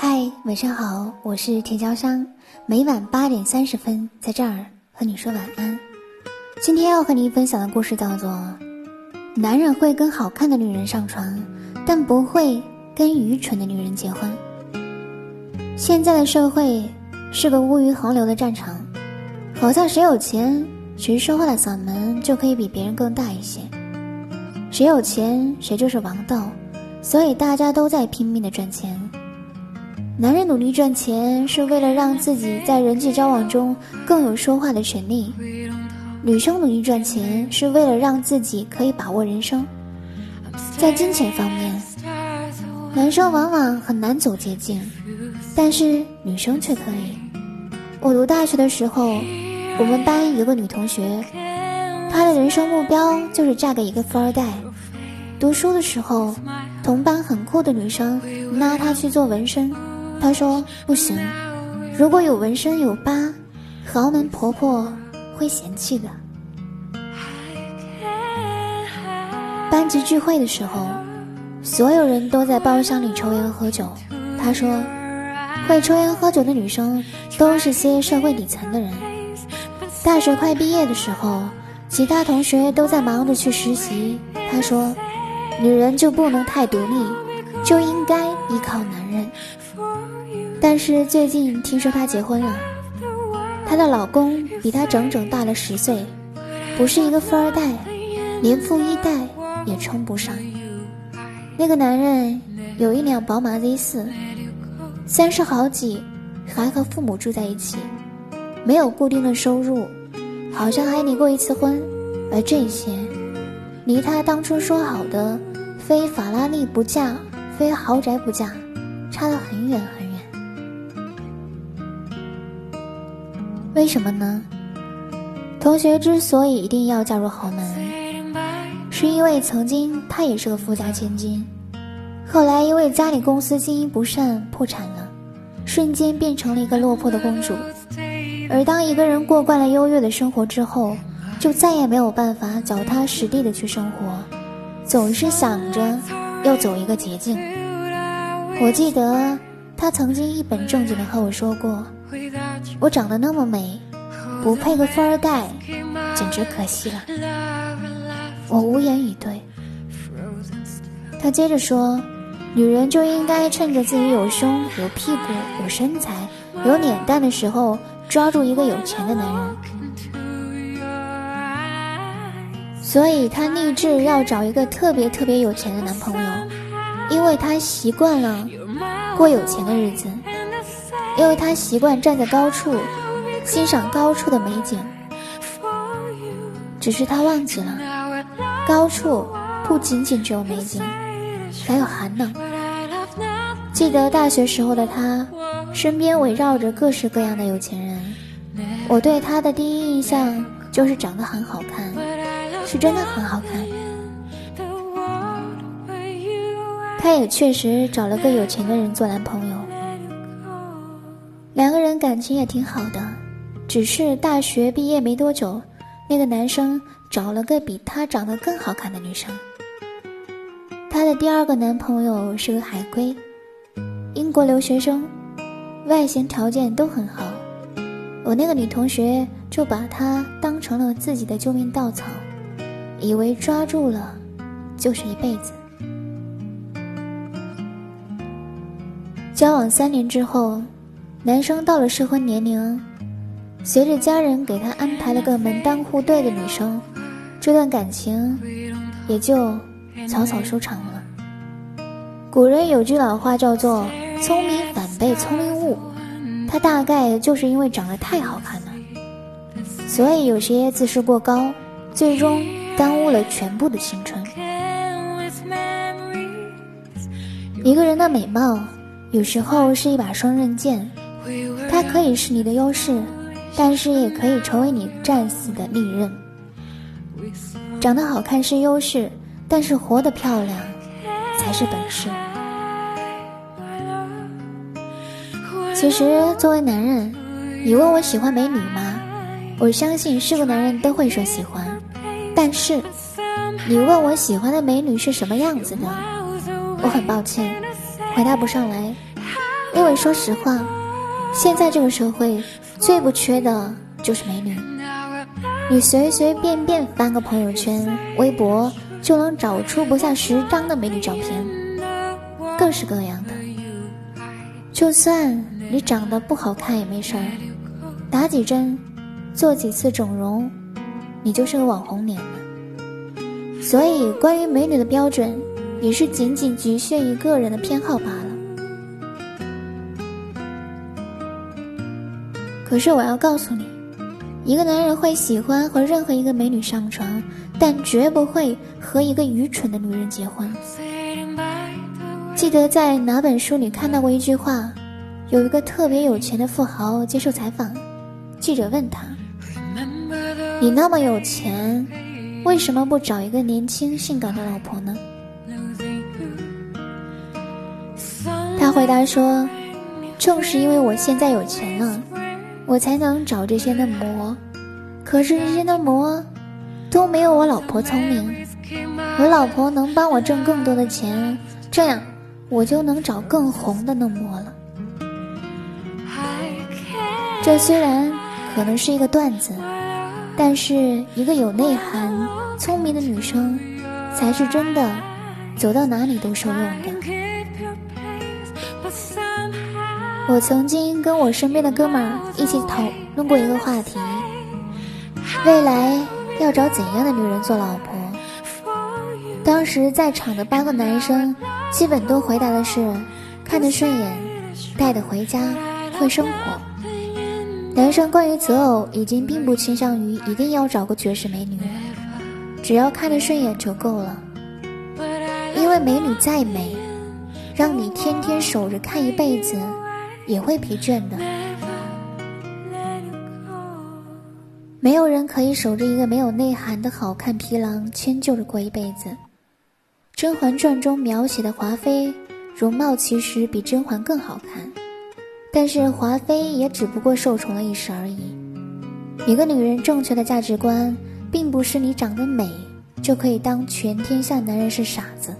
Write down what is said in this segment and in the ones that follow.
嗨，晚上好，我是田娇香，每晚八点三十分在这儿和你说晚安。今天要和你分享的故事叫做《男人会跟好看的女人上床，但不会跟愚蠢的女人结婚》。现在的社会是个物欲横流的战场，好像谁有钱，谁说话的嗓门就可以比别人更大一些，谁有钱谁就是王道，所以大家都在拼命的赚钱。男人努力赚钱是为了让自己在人际交往中更有说话的权利，女生努力赚钱是为了让自己可以把握人生。在金钱方面，男生往往很难走捷径，但是女生却可以。我读大学的时候，我们班有个女同学，她的人生目标就是嫁给一个富二代。读书的时候，同班很酷的女生拉她去做纹身。他说：“不行，如果有纹身有疤，豪门婆婆会嫌弃的。”班级聚会的时候，所有人都在包厢里抽烟喝酒。他说：“会抽烟喝酒的女生都是些社会底层的人。”大学快毕业的时候，其他同学都在忙着去实习。他说：“女人就不能太独立，就应该依靠男人。”但是最近听说她结婚了，她的老公比她整整大了十岁，不是一个富二代，连富一代也称不上。那个男人有一辆宝马 Z 四，三十好几，还和父母住在一起，没有固定的收入，好像还离过一次婚，而这些，离他当初说好的非法拉利不嫁，非豪宅不嫁，差得很远。为什么呢？同学之所以一定要嫁入豪门，是因为曾经他也是个富家千金，后来因为家里公司经营不善破产了，瞬间变成了一个落魄的公主。而当一个人过惯了优越的生活之后，就再也没有办法脚踏实地的去生活，总是想着要走一个捷径。我记得他曾经一本正经的和我说过。我长得那么美，不配个富二代，简直可惜了。我无言以对。他接着说：“女人就应该趁着自己有胸、有屁股、有身材、有脸蛋的时候，抓住一个有钱的男人。”所以，她立志要找一个特别特别有钱的男朋友，因为她习惯了过有钱的日子。因为他习惯站在高处，欣赏高处的美景。只是他忘记了，高处不仅仅只有美景，还有寒冷。记得大学时候的他，身边围绕着各式各样的有钱人。我对他的第一印象就是长得很好看，是真的很好看。他也确实找了个有钱的人做男朋友。感情也挺好的，只是大学毕业没多久，那个男生找了个比他长得更好看的女生。他的第二个男朋友是个海归，英国留学生，外形条件都很好。我那个女同学就把他当成了自己的救命稻草，以为抓住了就是一辈子。交往三年之后。男生到了适婚年龄，随着家人给他安排了个门当户对的女生，这段感情也就草草收场了。古人有句老话叫做“聪明反被聪明误”，他大概就是因为长得太好看了，所以有些自视过高，最终耽误了全部的青春。一个人的美貌，有时候是一把双刃剑。它可以是你的优势，但是也可以成为你战死的利刃。长得好看是优势，但是活得漂亮才是本事。其实，作为男人，你问我喜欢美女吗？我相信是个男人都会说喜欢。但是，你问我喜欢的美女是什么样子的？我很抱歉，回答不上来。因为说实话，现在这个社会最不缺的就是美女。你随随便便翻个朋友圈、微博，就能找出不下十张的美女照片，各式各样的。就算你长得不好看也没事儿，打几针，做几次整容，你就是个网红脸了。所以，关于美女的标准，也是仅仅局限于个人的偏好罢了。可是我要告诉你，一个男人会喜欢和任何一个美女上床，但绝不会和一个愚蠢的女人结婚。记得在哪本书里看到过一句话，有一个特别有钱的富豪接受采访，记者问他：“你那么有钱，为什么不找一个年轻性感的老婆呢？”他回答说：“正是因为我现在有钱了。”我才能找这些嫩模，可是这些嫩模都没有我老婆聪明。我老婆能帮我挣更多的钱，这样我就能找更红的嫩模了。这虽然可能是一个段子，但是一个有内涵、聪明的女生，才是真的走到哪里都受用的。我曾经跟我身边的哥们儿一起讨论过一个话题：未来要找怎样的女人做老婆？当时在场的八个男生基本都回答的是看得顺眼、带得回家、会生活。男生关于择偶已经并不倾向于一定要找个绝世美女，只要看得顺眼就够了。因为美女再美，让你天天守着看一辈子。也会疲倦的。没有人可以守着一个没有内涵的好看皮囊迁就着过一辈子。《甄嬛传》中描写的华妃，容貌其实比甄嬛更好看，但是华妃也只不过受宠了一时而已。一个女人正确的价值观，并不是你长得美就可以当全天下男人是傻子。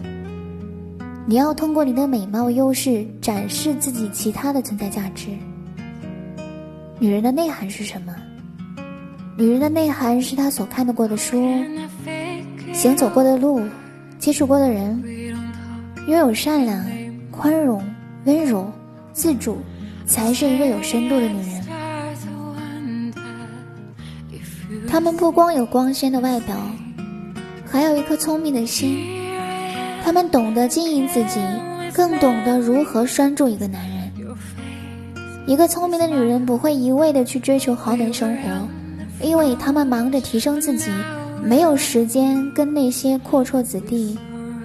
你要通过你的美貌优势展示自己其他的存在价值。女人的内涵是什么？女人的内涵是她所看到过的书、行走过的路、接触过的人，拥有善良、宽容、温柔、自主，才是一个有深度的女人。她们不光有光鲜的外表，还有一颗聪明的心。他们懂得经营自己，更懂得如何拴住一个男人。一个聪明的女人不会一味的去追求豪门生活，因为他们忙着提升自己，没有时间跟那些阔绰子弟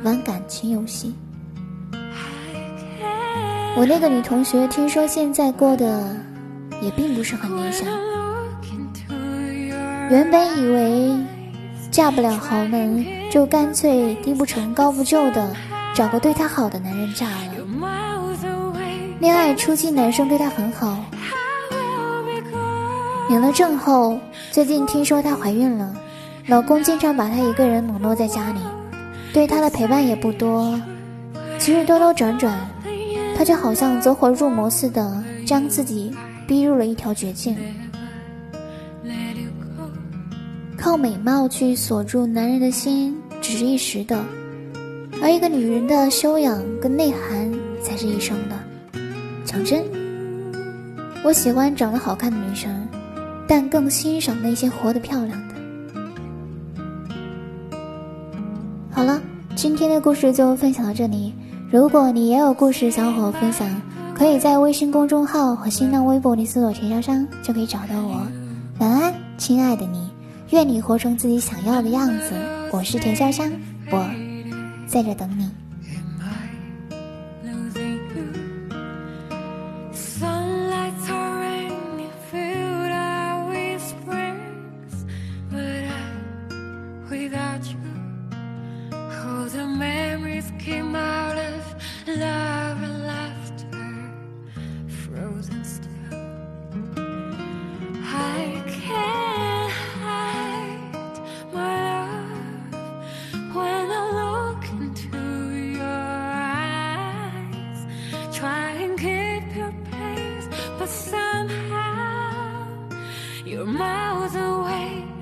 玩感情游戏。我那个女同学听说现在过得也并不是很理想，原本以为嫁不了豪门。就干脆低不成高不就的找个对她好的男人嫁了。恋爱初期男生对她很好，领了证后，最近听说她怀孕了，老公经常把她一个人冷落在家里，对她的陪伴也不多。其实兜兜转转，她就好像走火入魔似的，将自己逼入了一条绝境。靠美貌去锁住男人的心。只是一时的，而一个女人的修养跟内涵才是一生的。讲真，我喜欢长得好看的女生，但更欣赏那些活得漂亮的。好了，今天的故事就分享到这里。如果你也有故事想和我分享，可以在微信公众号和新浪微博里搜索“田小商”就可以找到我。晚安，亲爱的你，愿你活成自己想要的样子。我是田潇湘，我在这等你。miles away.